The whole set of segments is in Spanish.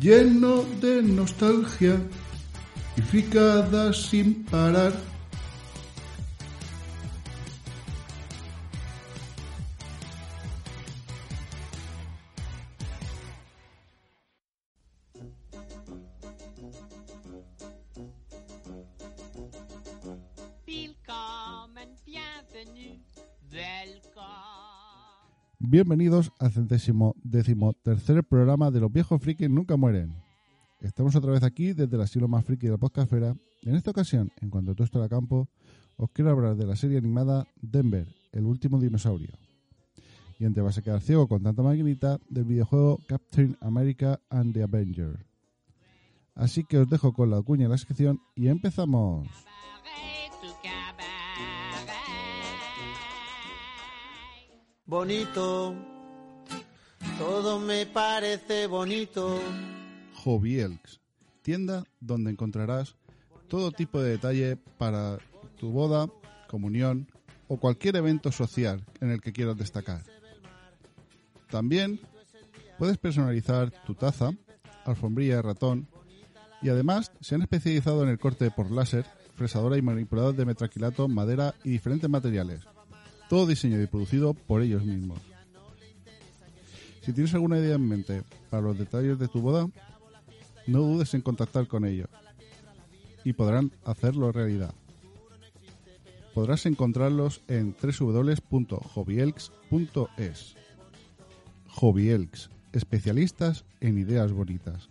lleno de nostalgia y fricadas sin parar. Bienvenidos al centésimo décimo tercer programa de Los viejos frikis nunca mueren. Estamos otra vez aquí desde el asilo más friki de la podcastfera. En esta ocasión, en cuanto todo esto a campo, os quiero hablar de la serie animada Denver, el último dinosaurio. Y antes vas a quedar ciego con tanta maquinita del videojuego Captain America and the Avenger. Así que os dejo con la cuña en la descripción y empezamos. bonito, todo me parece bonito. Elks, tienda donde encontrarás todo tipo de detalle para tu boda, comunión o cualquier evento social en el que quieras destacar. También puedes personalizar tu taza, alfombrilla de ratón y además se han especializado en el corte por láser, fresadora y manipulador de metraquilato, madera y diferentes materiales todo diseñado y producido por ellos mismos. Si tienes alguna idea en mente para los detalles de tu boda, no dudes en contactar con ellos y podrán hacerlo realidad. Podrás encontrarlos en www.hobbyelks.es. Hobbyelks, especialistas en ideas bonitas.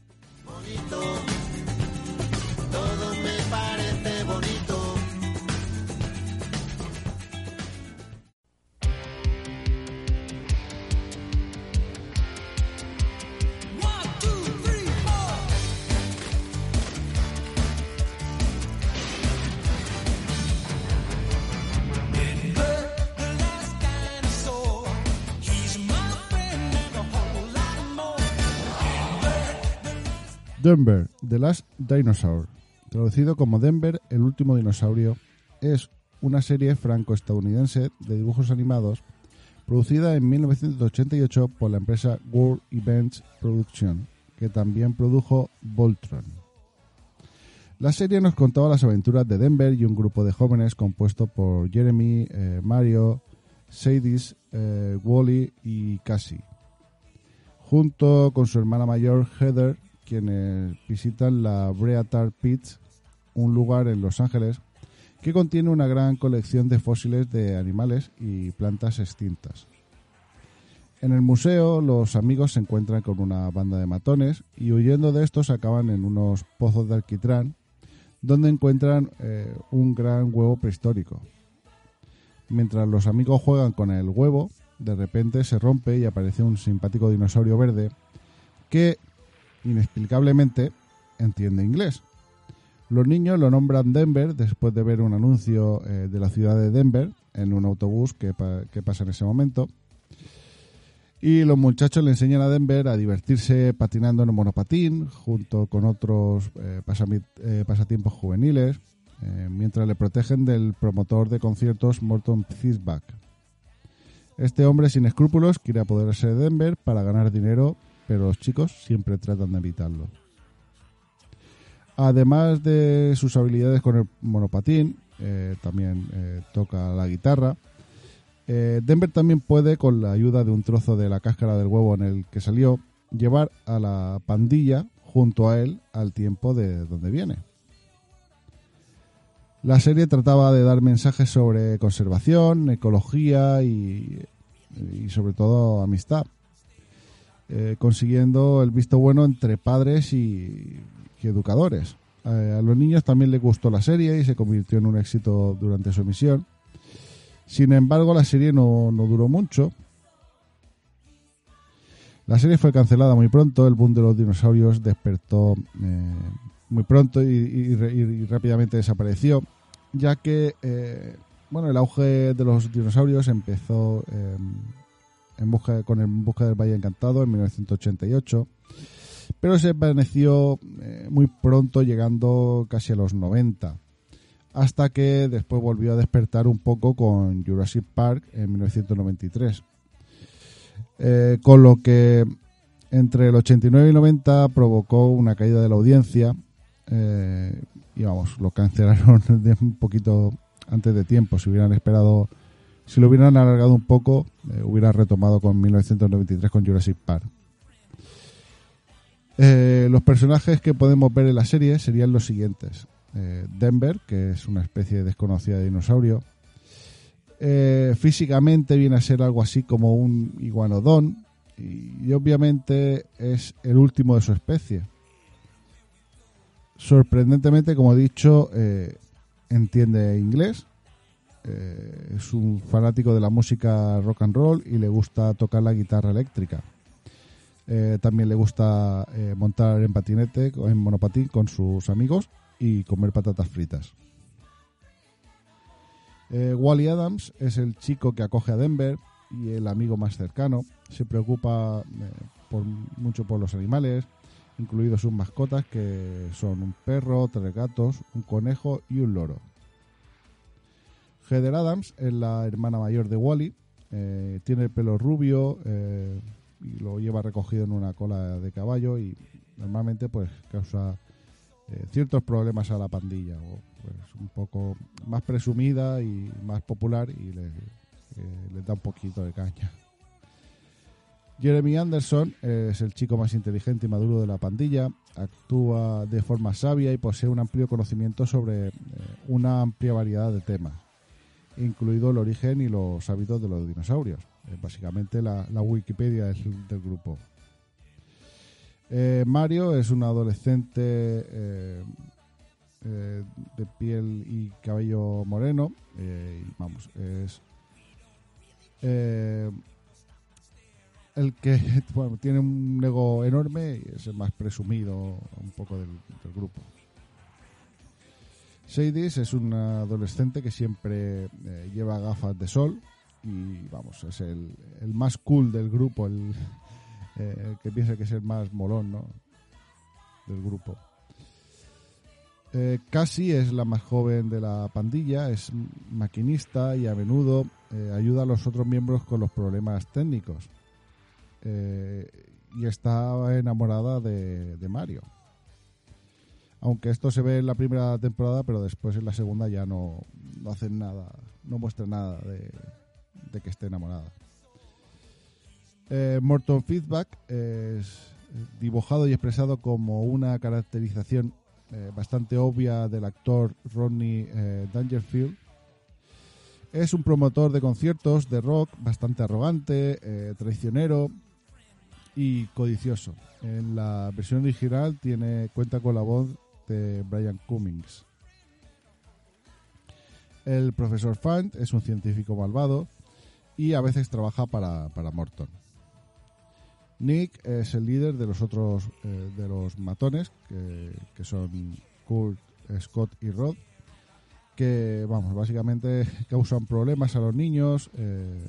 Denver, The Last Dinosaur, traducido como Denver, el último dinosaurio, es una serie franco-estadounidense de dibujos animados producida en 1988 por la empresa World Events Production, que también produjo Voltron. La serie nos contaba las aventuras de Denver y un grupo de jóvenes compuesto por Jeremy, eh, Mario, Sadie, eh, Wally y Cassie, junto con su hermana mayor Heather quienes visitan la Breatar Pits, un lugar en Los Ángeles que contiene una gran colección de fósiles de animales y plantas extintas. En el museo los amigos se encuentran con una banda de matones y huyendo de estos acaban en unos pozos de alquitrán donde encuentran eh, un gran huevo prehistórico. Mientras los amigos juegan con el huevo, de repente se rompe y aparece un simpático dinosaurio verde que inexplicablemente entiende inglés. Los niños lo nombran Denver después de ver un anuncio eh, de la ciudad de Denver en un autobús que, pasa en ese momento. Y los muchachos le enseñan a Denver a divertirse patinando en un monopatín junto con otros eh, eh, pasatiempos juveniles, mientras le protegen del promotor de conciertos Morton Fishback. Este hombre sin escrúpulos quiere apoderarse de Denver para ganar dinero pero los chicos siempre tratan de evitarlo. Además de sus habilidades con el monopatín, eh, también eh, toca la guitarra Eh, Denver también puede, con la ayuda de un trozo de la cáscara del huevo en el que salió, llevar a la pandilla junto a él al tiempo de donde viene. La serie trataba de dar mensajes sobre conservación, ecología y, y sobre todo amistad, eh, consiguiendo el visto bueno entre padres y, y educadores. A los niños también les gustó la serie y se convirtió en un éxito durante su emisión. Sin embargo, la serie no, no duró mucho. La serie fue cancelada muy pronto, el boom de los dinosaurios despertó eh, muy pronto y, y- y rápidamente desapareció, ya que eh, bueno, el auge de los dinosaurios empezó eh, en busca, con el En busca del Valle Encantado en 1988, pero se desvaneció eh, muy pronto, llegando casi a los 90 hasta que después volvió a despertar un poco con Jurassic Park en 1993. Eh, con lo que entre el 89 y 90 provocó una caída de la audiencia eh, y vamos, lo cancelaron de un poquito antes de tiempo. Si hubieran esperado, si lo hubieran alargado un poco, eh, hubiera retomado con 1993 con Jurassic Park. Eh, los personajes que podemos ver en la serie serían los siguientes. Eh, Denver, que es una especie desconocida de dinosaurio. Físicamente viene a ser algo así como un iguanodón y, obviamente es el último de su especie. Sorprendentemente, como he dicho, entiende inglés. Eh, es un fanático de la música rock and roll y le gusta tocar la guitarra eléctrica. Eh, también le gusta eh, montar en patinete, en monopatín con sus amigos y comer patatas fritas. Wally Adams es el chico que acoge a Denver y el amigo más cercano. Se preocupa mucho por los animales, incluidos sus mascotas que son un perro, tres gatos, un conejo y un loro. Heather Adams es la hermana mayor de Wally. eh, tiene el pelo rubio eh, y lo lleva recogido en una cola de caballo y normalmente pues causa eh, ciertos problemas a la pandilla o pues un poco más presumida y más popular y le, da un poquito de caña. Jeremy Anderson es el chico más inteligente y maduro de la pandilla, actúa de forma sabia y posee un amplio conocimiento sobre una amplia variedad de temas, incluido el origen y los hábitos de los dinosaurios. Eh, básicamente la, Wikipedia del, del grupo. Eh, Mario es un adolescente eh, eh, de piel y cabello moreno. eh, vamos, es eh, el que bueno, tiene un ego enorme y es el más presumido un poco del grupo. Sadis es un adolescente que siempre eh, lleva gafas de sol y vamos, es el, más cool del grupo, el, eh, que piensa que es el más molón ¿no? del grupo. Eh, Cassie es la más joven de la pandilla, es maquinista y a menudo eh, ayuda a los otros miembros con los problemas técnicos. Y está enamorada de, de Mario. Aunque esto se ve en la primera temporada, pero después en la segunda ya no, no hacen nada, no muestran nada de, que esté enamorada. Eh, Morton Feedback es dibujado y expresado como una caracterización eh, bastante obvia del actor Rodney eh, Dangerfield. Es un promotor de conciertos de rock bastante arrogante, traicionero y codicioso. En la versión original tiene cuenta con la voz Brian Cummings. El profesor Fant es un científico malvado y a veces trabaja para, para Morton. Nick es el líder de los otros eh, de los matones que, que son Kurt, Scott y Rod que vamos básicamente causan problemas a los niños eh,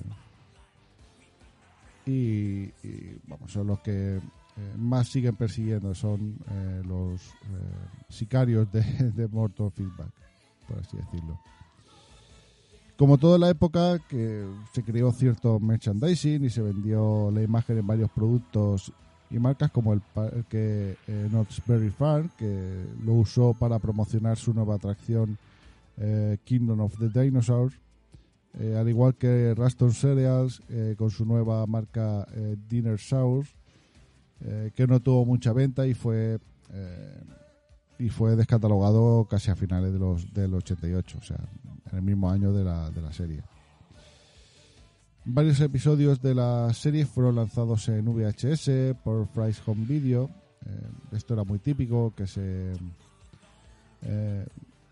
y, y, vamos son los que más siguen persiguiendo son eh, los eh, sicarios de, de Morton Feedback por así decirlo. Como toda la época que se creó cierto merchandising y se vendió la imagen en varios productos y marcas como el parque eh, Knott's Farm que lo usó para promocionar su nueva atracción eh, Kingdom of the Dinosaurs al igual que Raston Cereals con su nueva marca Dinner Sours, eh, que no tuvo mucha venta y fue eh, y fue descatalogado casi a finales de los, del 88, o sea, en el mismo año de la, de la serie. Varios episodios de la serie fueron lanzados en VHS por Fry's Home Video. Eh, esto era muy típico, que se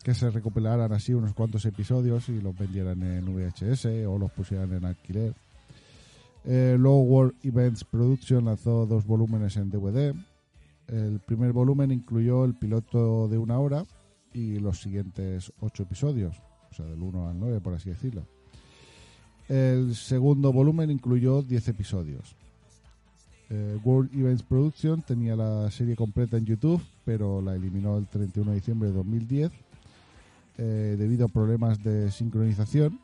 que se recopilaran así unos cuantos episodios y los vendieran en VHS o los pusieran en alquiler. Eh, luego World Events Production lanzó dos volúmenes en DVD. El primer volumen incluyó el piloto de una hora y los siguientes ocho episodios, o sea, del 1 al 9, por así decirlo. El segundo volumen incluyó 10 episodios. Eh, World Events Production tenía la serie completa en YouTube, pero la eliminó el 31 de diciembre de 2010 eh, debido a problemas de sincronización.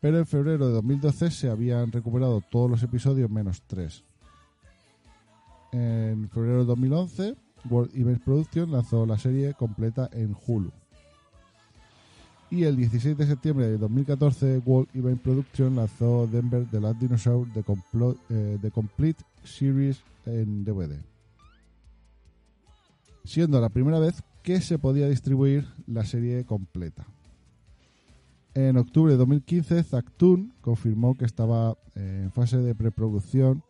Pero en febrero de 2012 se habían recuperado todos los episodios menos 3. En febrero de 2011, World Events Production lanzó la serie completa en Hulu. Y el 16 de septiembre de 2014, World Event Production lanzó Denver The Last Dinosaur The, eh, The Complete Series en DVD. Siendo la primera vez que se podía distribuir la serie completa. En octubre de 2015, Zactoon confirmó que estaba eh, en fase de preproducción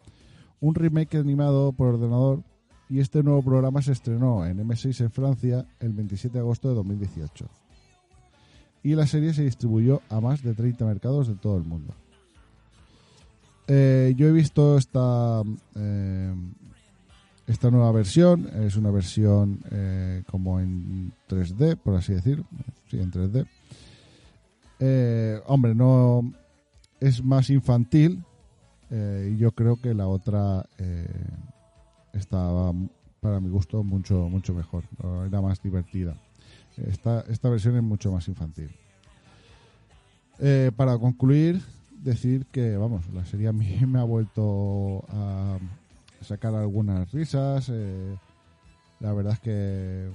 un remake animado por ordenador y este nuevo programa se estrenó en M6 en Francia el 27 de agosto de 2018 y la serie se distribuyó a más de 30 mercados de todo el mundo. Eh, yo he visto esta eh, esta nueva versión, es una versión como en 3D, por así decir, sí, en 3D. Eh, hombre, no es más infantil eh, yo creo que la otra eh, estaba para mi gusto mucho mucho mejor, era más divertida. Esta, esta versión es mucho más infantil. Para concluir, decir que, vamos, la serie a mí me ha vuelto a sacar algunas risas. la verdad es que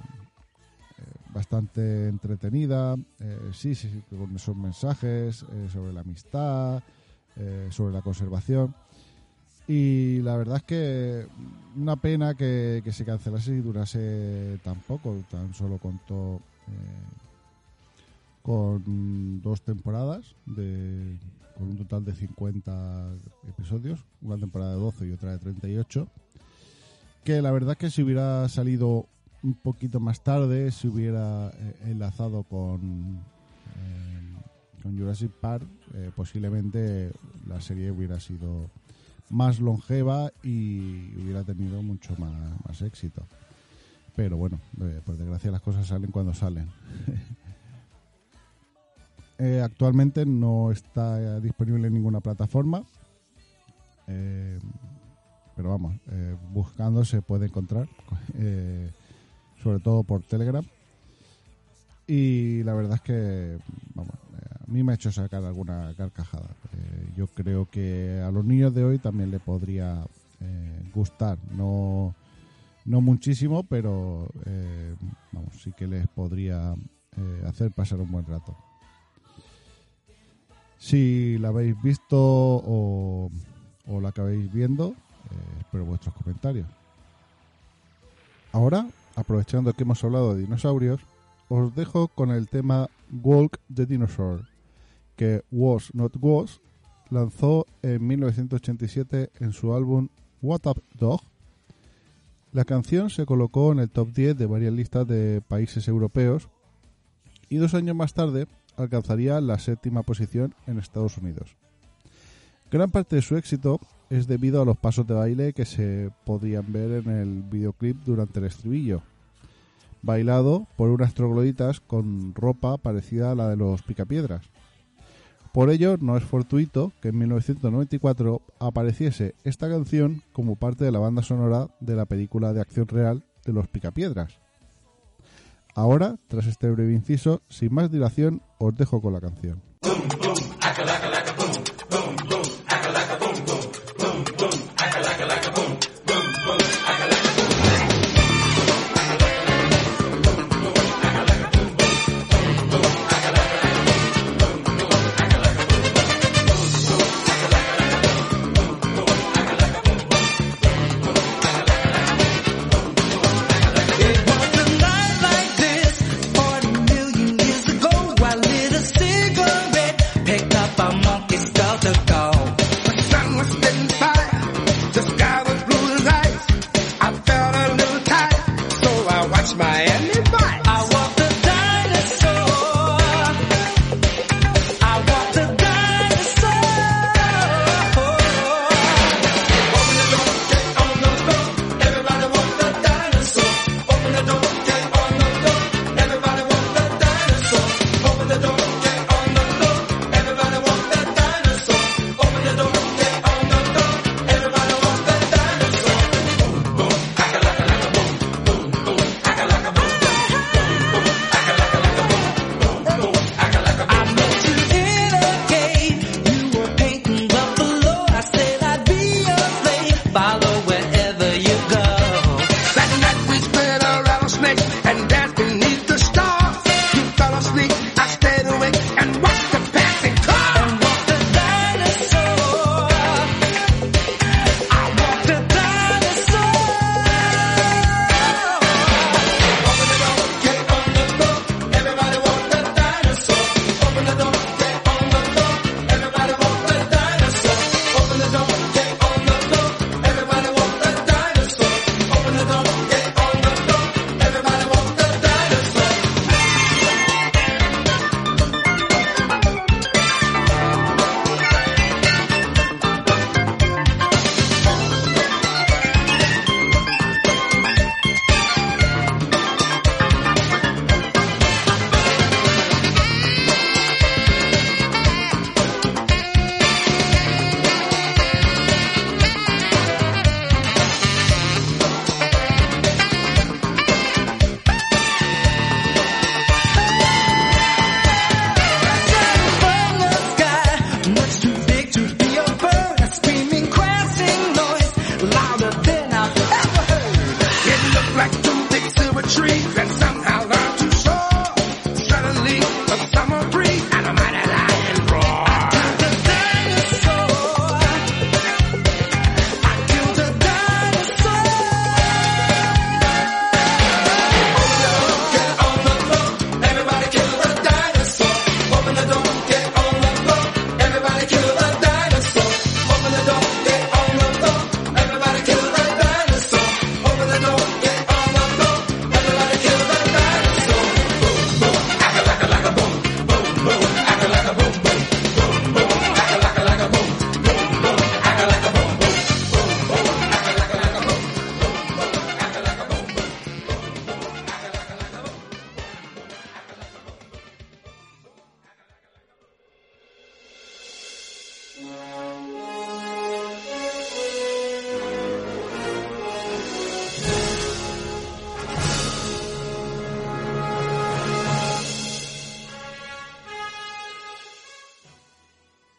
bastante entretenida. eh, sí, sí, con esos mensajes eh, sobre la amistad, eh, sobre la conservación. Y la verdad es que una pena que, que se cancelase y durase tan poco, tan solo contó eh, con dos temporadas, de, con un total de 50 episodios, una temporada de 12 y otra de 38, que la verdad es que si hubiera salido un poquito más tarde, si hubiera eh, enlazado con, eh, con Jurassic Park, eh, posiblemente la serie hubiera sido más longeva y hubiera tenido mucho más, más éxito. Pero bueno, por desgracia las cosas salen cuando salen. Actualmente no está disponible en ninguna plataforma. Pero vamos, buscando se puede encontrar, sobre todo por Telegram. Y la verdad es que, vamos, eh, a mí me ha hecho sacar alguna carcajada. Eh, yo creo que a los niños de hoy también le podría eh, gustar. No, no muchísimo, pero vamos, sí que les podría hacer pasar un buen rato. Si la habéis visto o, o la acabáis viendo, espero vuestros comentarios. Ahora, aprovechando que hemos hablado de dinosaurios, os dejo con el tema Walk the Dinosaur, que Was Not Was lanzó en 1987 en su álbum What Up Dog. La canción se colocó en el top 10 de varias listas de países europeos y dos años más tarde alcanzaría la séptima posición en Estados Unidos. Gran parte de su éxito es debido a los pasos de baile que se podían ver en el videoclip durante el estribillo, bailado por unas trogloditas con ropa parecida a la de los picapiedras. Por ello, no es fortuito que en 1994 apareciese esta canción como parte de la banda sonora de la película de acción real de los picapiedras. Ahora, tras este breve inciso, sin más dilación, os dejo con la canción.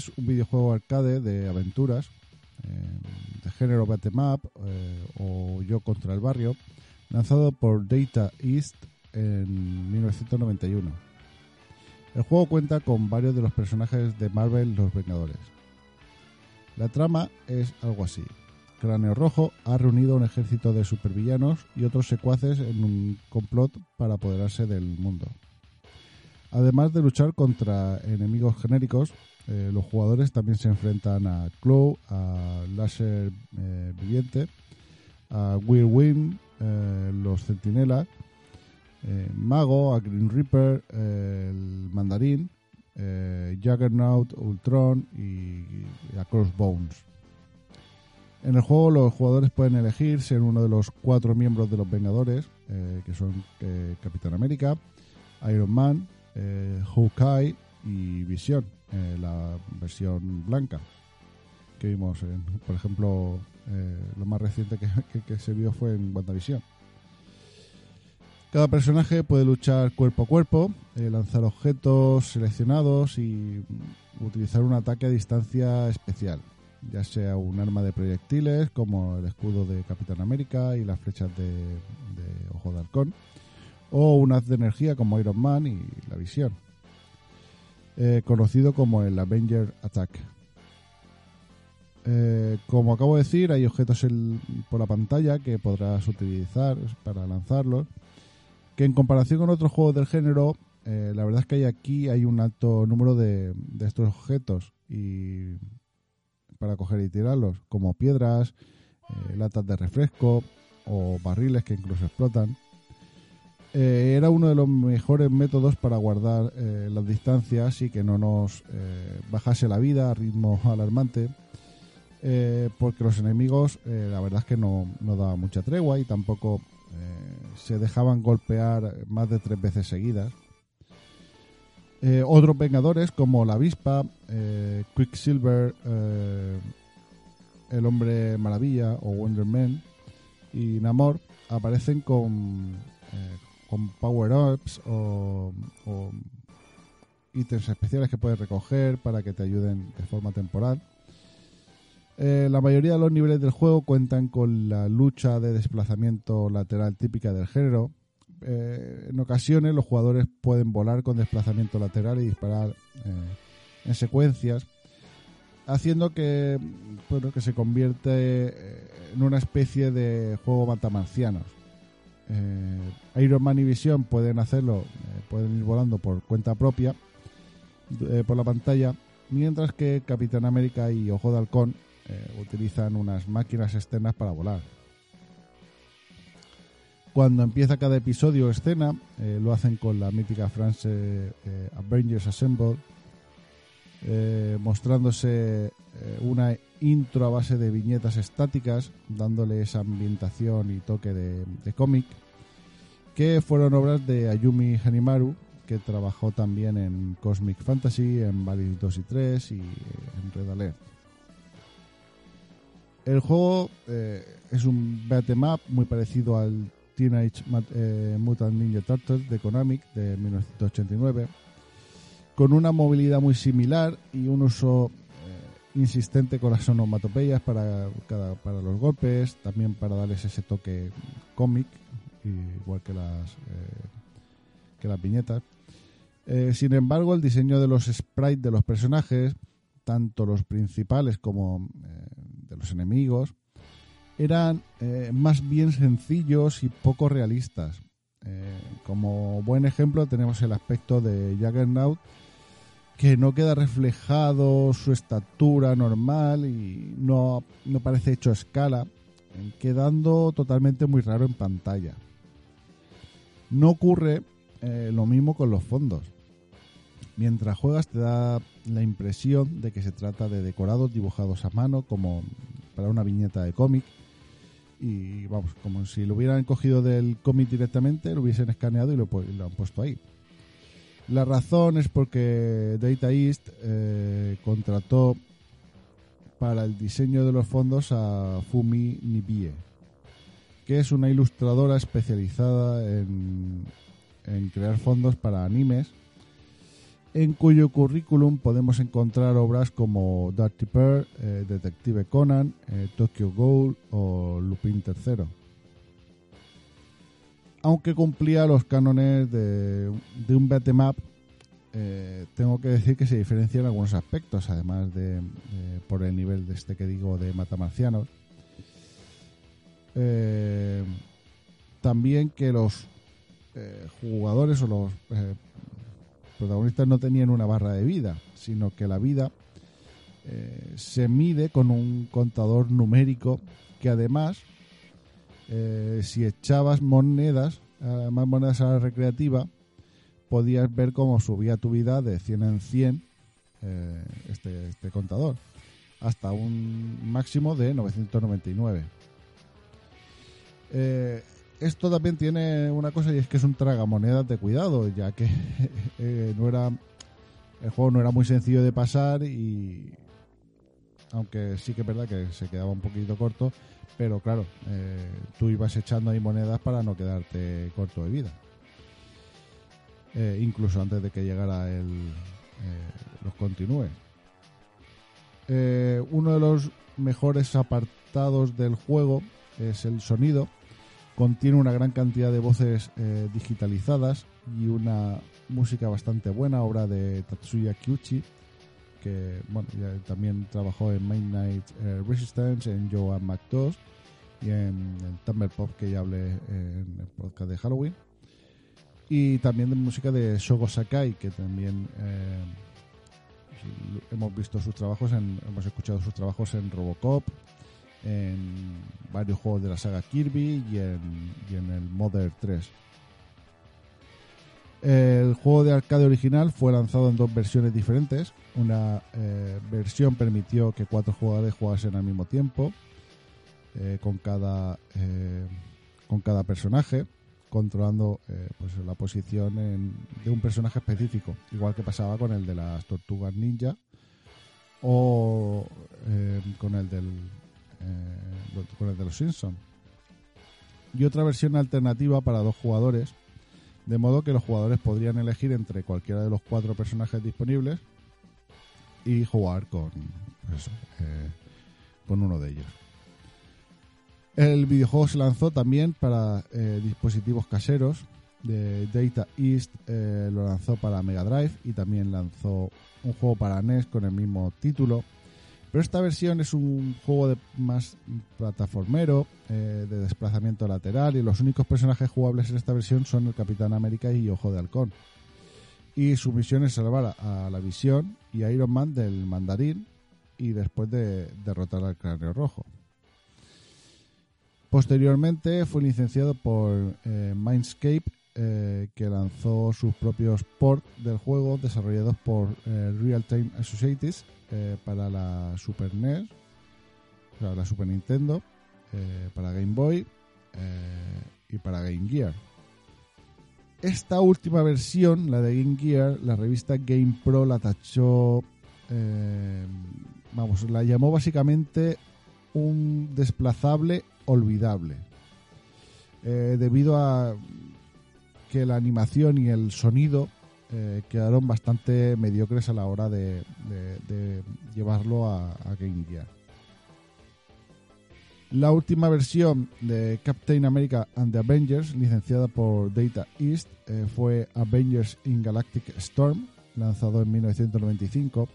Es un videojuego arcade de aventuras eh, de género beat'em up eh, o yo contra el barrio lanzado por Data East en 1991. El juego cuenta con varios de los personajes de Marvel Los Vengadores. La trama es algo así. Cráneo Rojo ha reunido un ejército de supervillanos y otros secuaces en un complot para apoderarse del mundo. Además de luchar contra enemigos genéricos, eh, los jugadores también se enfrentan a Claw, a Láser eh, Viviente, a Whirlwind, eh, los Centinelas, eh, Mago, a Green Reaper, eh, el Mandarín, eh, Juggernaut, Ultron y, a Crossbones. En el juego los jugadores pueden elegir ser uno de los cuatro miembros de los Vengadores, eh, que son eh, Capitán América, Iron Man, eh, Hawkeye y Visión, eh, la versión blanca que vimos, en, por ejemplo, eh, lo más reciente que, se vio fue en WandaVision. Cada personaje puede luchar cuerpo a cuerpo, eh, lanzar objetos seleccionados y mm, utilizar un ataque a distancia especial, ya sea un arma de proyectiles como el escudo de Capitán América y las flechas de, de Ojo de Halcón, o un haz de energía como Iron Man y la visión, eh, conocido como el Avenger Attack. Eh, como acabo de decir, hay objetos por la pantalla que podrás utilizar para lanzarlos, que en comparación con otros juegos del género, eh, la verdad es que hay aquí hay un alto número de, de estos objetos y para coger y tirarlos, como piedras, latas de refresco o barriles que incluso explotan. Eh, era uno de los mejores métodos para guardar eh, las distancias y que no nos eh, bajase la vida a ritmo alarmante, eh, porque los enemigos la verdad es que no, no daban mucha tregua y tampoco se dejaban golpear más de tres veces seguidas. Otros vengadores como la avispa, Quicksilver, el hombre maravilla o Wonder Man y Namor aparecen con, con power-ups o, ítems especiales que puedes recoger para que te ayuden de forma temporal. Eh, la mayoría de los niveles del juego cuentan con la lucha de desplazamiento lateral típica del género. Eh, en ocasiones los jugadores pueden volar con desplazamiento lateral y disparar eh, en secuencias, haciendo que, bueno, que se convierte en una especie de juego matamarcianos. Eh, Iron Man y Vision pueden hacerlo, eh, pueden ir volando por cuenta propia eh, por la pantalla, mientras que Capitán América y Ojo de Halcón utilizan unas máquinas externas para volar. Cuando empieza cada episodio o escena, lo hacen con la mítica frase Avengers Assemble, eh, mostrándose eh, una intro a base de viñetas estáticas, dándole esa ambientación y toque de, cómic, que fueron obras de Ayumi Hanimaru, que trabajó también en Cosmic Fantasy, en Valis 2 y 3 y en Red Alert. El juego eh, es un beat'em muy parecido al Teenage Mut- eh, Mutant Ninja Turtles de Konami de 1989, con una movilidad muy similar y un uso eh, insistente con las onomatopeyas para, cada, para los golpes, también para darles ese toque cómic, igual que las, eh, las viñetas. Eh, sin embargo, el diseño de los sprites de los personajes, tanto los principales como de los enemigos, eran más bien sencillos y poco realistas. Como buen ejemplo tenemos el aspecto de Juggernaut, que no queda reflejado su estatura normal y no, no parece hecho a escala, eh, quedando totalmente muy raro en pantalla. No ocurre eh, lo mismo con los fondos. Mientras juegas te da la impresión de que se trata de decorados dibujados a mano como para una viñeta de cómic y vamos, como si lo hubieran cogido del cómic directamente, lo hubiesen escaneado y lo, pu- y lo han puesto ahí. La razón es porque Data East eh, contrató para el diseño de los fondos a Fumi Nibie, que es una ilustradora especializada en, en crear fondos para animes, en cuyo currículum podemos encontrar obras como Dirty Pearl, eh, Detective Conan, eh, Tokyo Ghoul o Lupin III. Aunque cumplía los cánones de, de un beat'em up, eh, tengo que decir que se diferencia en algunos aspectos, además de, de- por el nivel de este que digo de matamarcianos. Eh, también que los eh, jugadores o los eh, protagonistas no tenían una barra de vida, sino que la vida eh, se mide con un contador numérico que además, eh, si echabas monedas, eh, más monedas a la recreativa, podías ver cómo subía tu vida de 100 en 100 eh, este, este contador, hasta un máximo de 999. Eh, esto también tiene una cosa y es que es un tragamonedas de cuidado, ya que no era el juego no era muy sencillo de pasar y aunque sí que es verdad que se quedaba un poquito corto, pero claro, eh, tú ibas echando ahí monedas para no quedarte corto de vida. Eh, incluso antes de que llegara el, eh, los continúes. Uno de los mejores apartados del juego es el sonido. Contiene una gran cantidad de voces digitalizadas y una música bastante buena, obra de Tatsuya Kyuchi, que bueno, ya también trabajó en Midnight eh, Resistance, en Joe and Mac 2 y en, en Tumblr Pop, que ya hablé en el podcast de Halloween. Y también de música de Shogo Sakai, que también eh, hemos visto sus trabajos, en, hemos escuchado sus trabajos en Robocop, en varios juegos de la saga Kirby y en, y en el Mother 3. El juego de arcade original fue lanzado en dos versiones diferentes. Una eh, versión permitió que cuatro jugadores jugasen al mismo tiempo, eh, con cada eh, con cada personaje, controlando eh, pues la posición de un personaje específico, igual que pasaba con el de las tortugas ninja o con el del con el de los Simpsons. Y otra versión alternativa para dos jugadores de modo que los jugadores podrían elegir entre cualquiera de los cuatro personajes disponibles y jugar con, pues eh, con uno de ellos. El videojuego se lanzó también para eh, dispositivos caseros. Data East eh, lo lanzó para Mega Drive y también lanzó un juego para NES con el mismo título. Pero esta versión es un juego de más plataformero, eh, de desplazamiento lateral, y los únicos personajes jugables en esta versión son el Capitán América y Ojo de Halcón. Y su misión es salvar a, la Visión y a Iron Man del Mandarín y después de derrotar al Cráneo Rojo. Posteriormente fue licenciado por eh, Mindscape, eh, que lanzó sus propios ports del juego desarrollados por eh, Real Time Associates eh, para la Super NES, sea, la Super Nintendo, eh, para Game Boy y para Game Gear. Esta última versión, la de Game Gear, la revista Game Pro la tachó, vamos, la llamó básicamente un desplazable olvidable. Debido a que la animación y el sonido eh, quedaron bastante mediocres a la hora de, llevarlo a, Game Gear. La última versión de Captain America and the Avengers, licenciada por Data East, eh, fue Avengers in Galactic Storm, lanzado en 1995,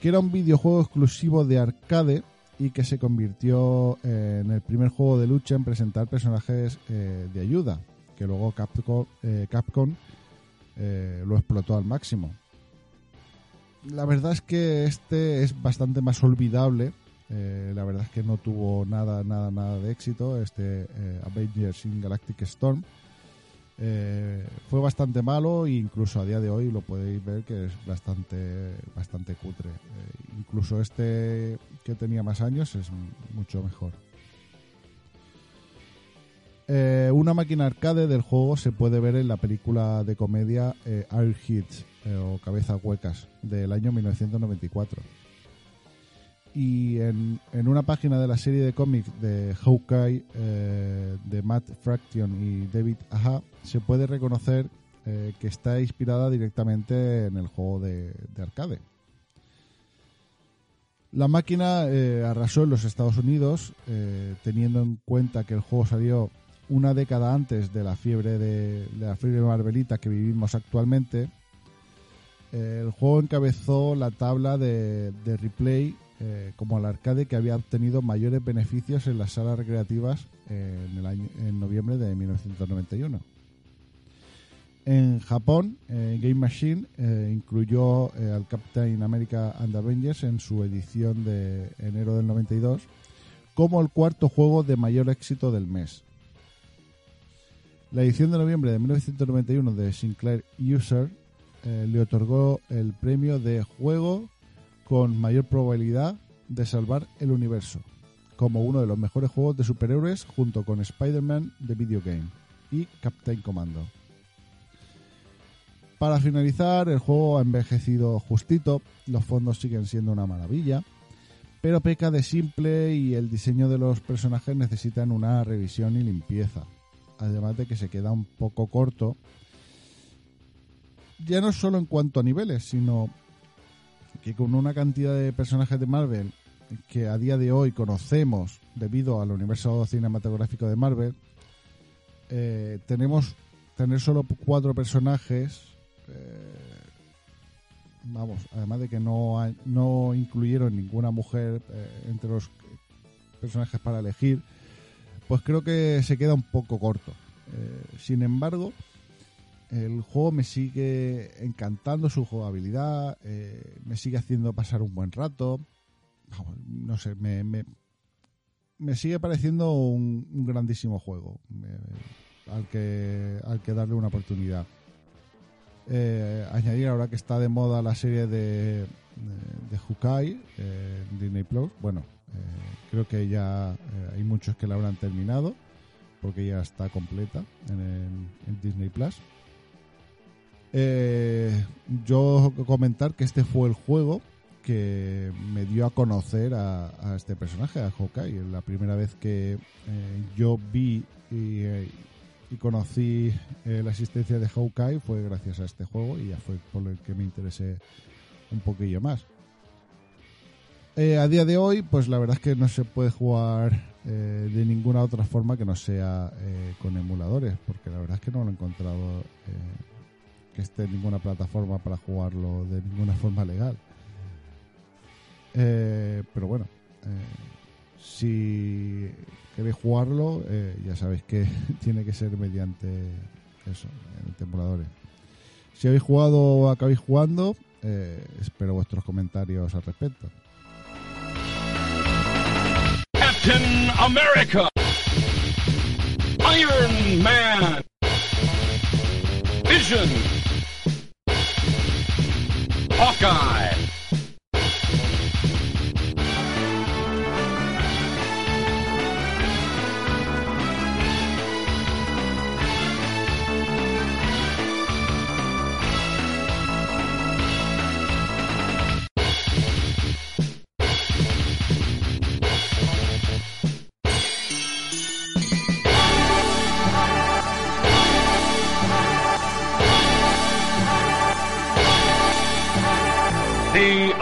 que era un videojuego exclusivo de arcade y que se convirtió eh, en el primer juego de lucha en presentar personajes de ayuda, que luego Capcom, eh, Capcom eh, lo explotó al máximo. La verdad es que este es bastante más olvidable. eh, la verdad es que no tuvo nada, nada, nada de éxito. Este Avengers in Galactic Storm fue bastante malo e incluso a día de hoy lo podéis ver que es bastante, bastante cutre. Incluso este que tenía más años es mucho mejor. Eh, una máquina arcade del juego se puede ver en la película de comedia eh, Airheads eh, o Cabezas Huecas del año 1994. Y en, en una página de la serie de cómics de Hawkeye eh, de Matt Fraction y David Aja se puede reconocer que está inspirada directamente en el juego de, de arcade. La máquina arrasó en los Estados Unidos, teniendo en cuenta que el juego salió una década antes de la fiebre de, la fiebre Marvelita que vivimos actualmente. Eh, el juego encabezó la tabla de, replay eh, como el arcade que había obtenido mayores beneficios en las salas recreativas eh, en, el año, en noviembre de 1991. En Japón, Game Machine incluyó al Captain America and Avengers en su edición de enero del 92 como el cuarto juego de mayor éxito del mes. La edición de noviembre de 1991 de Sinclair User eh, le otorgó el premio de juego con mayor probabilidad de salvar el universo, como uno de los mejores juegos de superhéroes junto con Spider-Man The Video Game y Captain Commando. Para finalizar, el juego ha envejecido justito, los fondos siguen siendo una maravilla, pero peca de simple y el diseño de los personajes necesitan una revisión y limpieza. Además de que se queda un poco corto, ya no solo en cuanto a niveles, sino que con una cantidad de personajes de Marvel que a día de hoy conocemos debido al universo cinematográfico de Marvel, eh, tenemos tener solo cuatro personajes. eh, vamos, además de que no, no incluyeron ninguna mujer eh, entre los personajes para elegir, pues creo que se queda un poco corto. Eh, sin embargo, el juego me sigue encantando su jugabilidad, eh, me sigue haciendo pasar un buen rato. No sé, me, me, sigue pareciendo un, un grandísimo juego eh, al, que, al que darle una oportunidad. Eh, añadir ahora que está de moda la serie de, de, de Hukai Disney Plus. Bueno, creo que ya eh, hay muchos que la habrán terminado porque ya está completa en, el- en Disney Plus. Eh, yo comentar que este fue el juego que me dio a conocer a, este personaje, a Hawkeye. La primera vez que eh, yo vi y, eh, conocí la existencia de Hawkeye fue gracias a este juego y ya fue por el que me interesé un poquillo más. Eh, a día de hoy, pues la verdad es que no se puede jugar eh, de ninguna otra forma que no sea eh, con emuladores, porque la verdad es que no lo he encontrado que esté en ninguna plataforma para jugarlo de ninguna forma legal. Pero bueno, si queréis jugarlo, ya sabéis que tiene que ser mediante eso, mediante emuladores. Si habéis jugado o acabáis jugando, espero vuestros comentarios al respecto. Captain America, Iron Man, Vision, Hawkeye,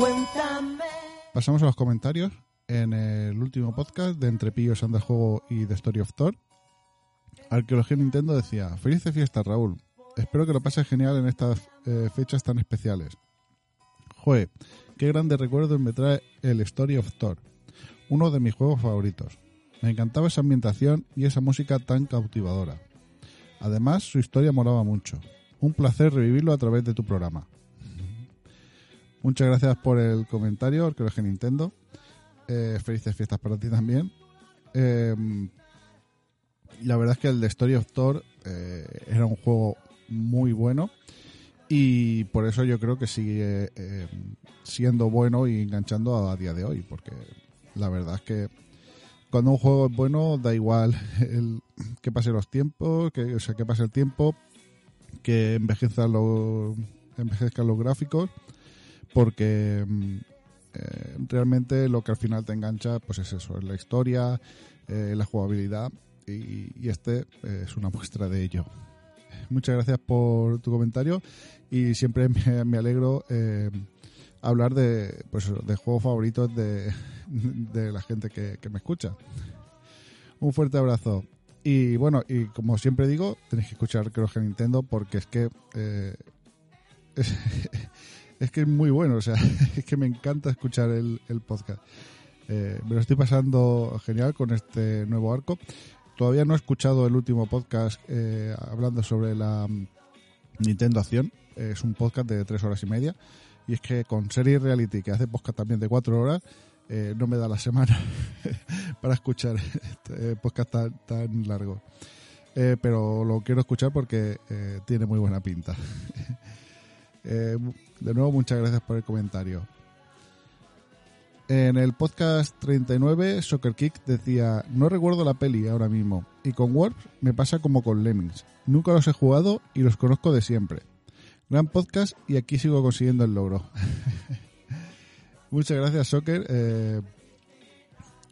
Cuéntame. Pasamos a los comentarios. En el último podcast de Entre Pillos Anda Juego y The Story of Thor, Arqueología Nintendo decía: Felices fiestas, Raúl. Espero que lo pases genial en estas eh, fechas tan especiales. Joe, qué grandes recuerdos me trae el Story of Thor, uno de mis juegos favoritos. Me encantaba esa ambientación y esa música tan cautivadora. Además, su historia molaba mucho. Un placer revivirlo a través de tu programa. Muchas gracias por el comentario, Arqueología Nintendo. Eh, felices fiestas para ti también. Eh, la verdad es que el de Story of Thor eh, era un juego muy bueno y por eso yo creo que sigue eh, siendo bueno y enganchando a, día de hoy, porque la verdad es que cuando un juego es bueno da igual el, que pase los tiempos, que, o sea, que pase el tiempo, que envejezcan los, envejezcan los gráficos, porque mm, eh, realmente lo que al final te engancha pues es eso, es la historia, eh, la jugabilidad y, este eh, es una muestra de ello. Muchas gracias por tu comentario y siempre me, alegro hablar de, pues, de juegos favoritos de, de la gente que, me escucha. Un fuerte abrazo. Y bueno, y como siempre digo, tenéis que escuchar creo que Nintendo porque es que es que es muy bueno, o sea, es que me encanta escuchar el, podcast. Eh, me lo estoy pasando genial con este nuevo arco. Todavía no he escuchado el último podcast eh, hablando sobre la mm, Nintendo Acción. Eh, es un podcast de tres horas y media. Y es que con Serie Reality, que hace podcast también de cuatro horas, eh, no me da la semana para escuchar este podcast tan, tan largo. Eh, pero lo quiero escuchar porque eh, tiene muy buena pinta. Eh, de nuevo, muchas gracias por el comentario. En el podcast 39, Soccer Kick decía, no recuerdo la peli ahora mismo, y con Warp me pasa como con Lemmings. Nunca los he jugado y los conozco de siempre. Gran podcast y aquí sigo consiguiendo el logro. Muchas gracias, Soccer. Eh,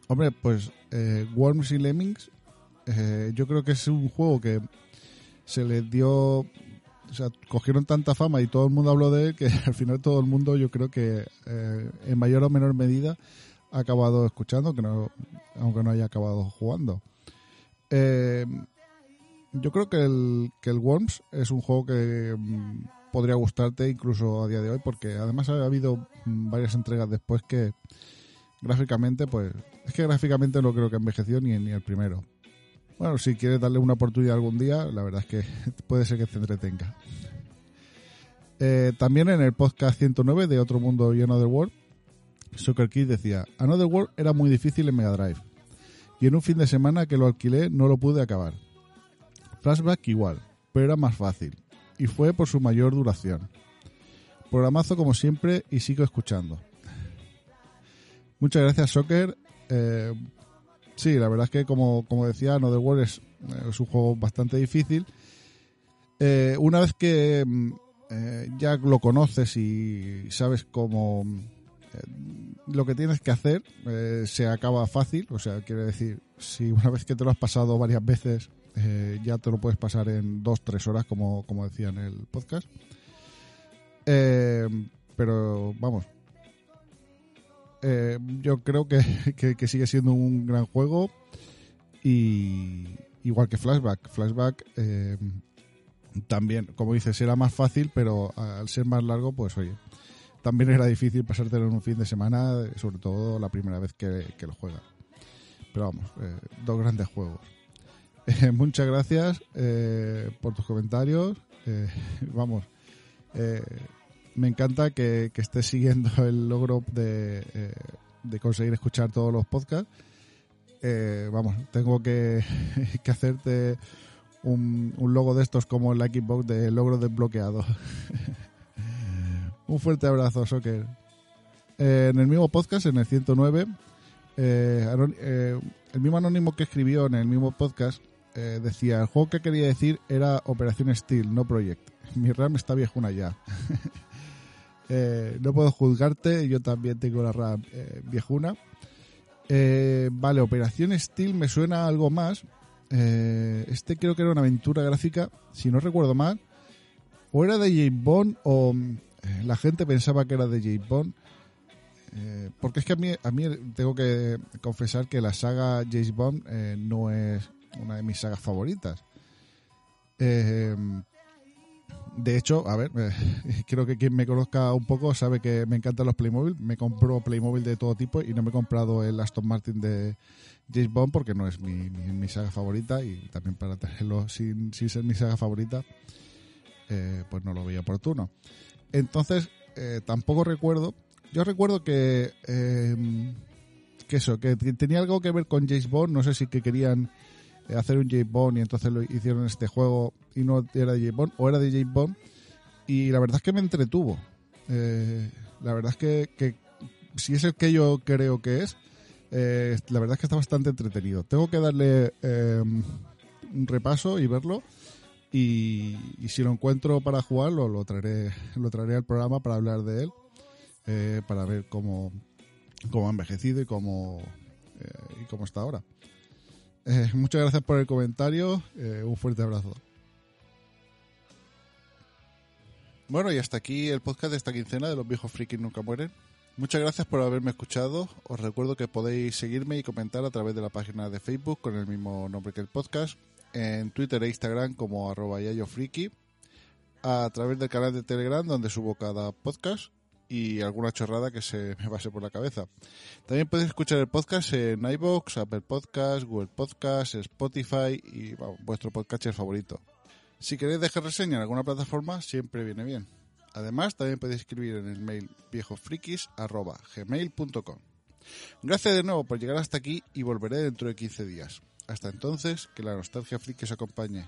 hombre, pues eh, Worms y Lemmings, eh, yo creo que es un juego que se les dio o sea, cogieron tanta fama y todo el mundo habló de él que al final todo el mundo yo creo que eh, en mayor o menor medida ha acabado escuchando, que no, aunque no haya acabado jugando. Eh, yo creo que el, que el Worms es un juego que mm, podría gustarte incluso a día de hoy porque además ha habido mm, varias entregas después que gráficamente pues es que gráficamente no creo que envejeció ni, ni el primero bueno, si quieres darle una oportunidad algún día, la verdad es que puede ser que te entretenga. Eh, también en el podcast 109 de Otro Mundo y Another World, Soccer Kid decía, Another World era muy difícil en Mega Drive. Y en un fin de semana que lo alquilé no lo pude acabar. Flashback igual, pero era más fácil. Y fue por su mayor duración. Programazo como siempre y sigo escuchando. Muchas gracias, Soccer. Eh, Sí, la verdad es que como, como decía, Another World es, es un juego bastante difícil. Eh, una vez que mm, eh, ya lo conoces y sabes cómo eh, lo que tienes que hacer, eh, se acaba fácil. O sea, quiere decir, si una vez que te lo has pasado varias veces, eh, ya te lo puedes pasar en dos, tres horas, como, como decía en el podcast. Pero vamos, eh, yo creo que, que- sigue siendo un gran juego y igual que Flashback. Flashback eh, también, como dices, era más fácil, pero al ser más largo, pues oye, también era difícil pasártelo en un fin de semana, sobre todo la primera vez que, que lo juegas. Pero vamos, eh, dos grandes juegos. Muchas gracias por tus comentarios. Vamos, me encanta que, estés siguiendo el logro de, eh, de conseguir escuchar todos los podcasts. Eh, vamos, tengo que, hacerte un, logo de estos como en la Xbox de logro desbloqueado. Un fuerte abrazo, Soccer. Eh, en el mismo podcast, en el 109, eh, anon- eh, el mismo anónimo que escribió en el mismo podcast decía, el juego que quería decir era Operación Steel, no Project. Mi RAM está viejuna ya. Eh, no puedo juzgarte, yo también tengo la RAM eh, viejuna. Eh, vale, Operación Steel me suena algo más. Este creo que era una aventura gráfica, si no recuerdo mal. O era de James Bond o mm, la gente pensaba que era de James Bond. Porque es que a mí, a mí tengo que confesar que la saga James Bond no es una de mis sagas favoritas. Eh, de hecho, a ver, eh, creo que quien me conozca un poco sabe que me encantan los Playmobil. Me compro Playmobil de todo tipo y no me he comprado el Aston Martin de James Bond porque no es mi, saga favorita y también para tenerlo sin, ser mi saga favorita, eh, pues no lo veía oportuno. Entonces, eh, tampoco recuerdo. Yo recuerdo que, eh, que eso, que tenía algo que ver con James Bond. No sé si que querían hacer un James Bond y entonces lo hicieron este juego y no era de James Bond o era de James Bond. Y la verdad es que me entretuvo. Eh, la verdad es que, que si es el que yo creo que es, eh, la verdad es que está bastante entretenido. Tengo que darle eh, un repaso y verlo. Y, y si lo encuentro para jugarlo, lo traeré, lo traeré al programa para hablar de él, eh, para ver cómo, cómo ha envejecido y cómo, eh, y cómo está ahora. Eh, muchas gracias por el comentario. eh, un fuerte abrazo. Bueno, y hasta aquí el podcast de esta quincena de los viejos frikis nunca mueren. Muchas gracias por haberme escuchado. Os recuerdo que podéis seguirme y comentar a través de la página de Facebook con el mismo nombre que el podcast, en Twitter e Instagram como arroba yayofriki, a través del canal de Telegram donde subo cada podcast y alguna chorrada que se me pase por la cabeza. También podéis escuchar el podcast en iVoox, Apple Podcasts, Google Podcasts, Spotify y vuestro podcatcher favorito. Si queréis dejar reseña en alguna plataforma, siempre viene bien. Además, también podéis escribir en el mail viejofrikis.gmail.com. Gracias de nuevo por llegar hasta aquí y volveré dentro de 15 días. Hasta entonces, que la nostalgia friki os acompañe.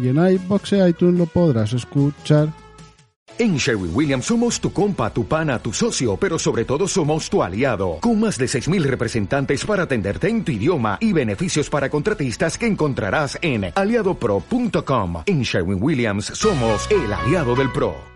Y en iBox e iTunes lo podrás escuchar. En Sherwin Williams somos tu compa, tu pana, tu socio, pero sobre todo somos tu aliado, con más de 6.000 representantes para atenderte en tu idioma y beneficios para contratistas que encontrarás en aliadopro.com. En Sherwin Williams somos el aliado del PRO.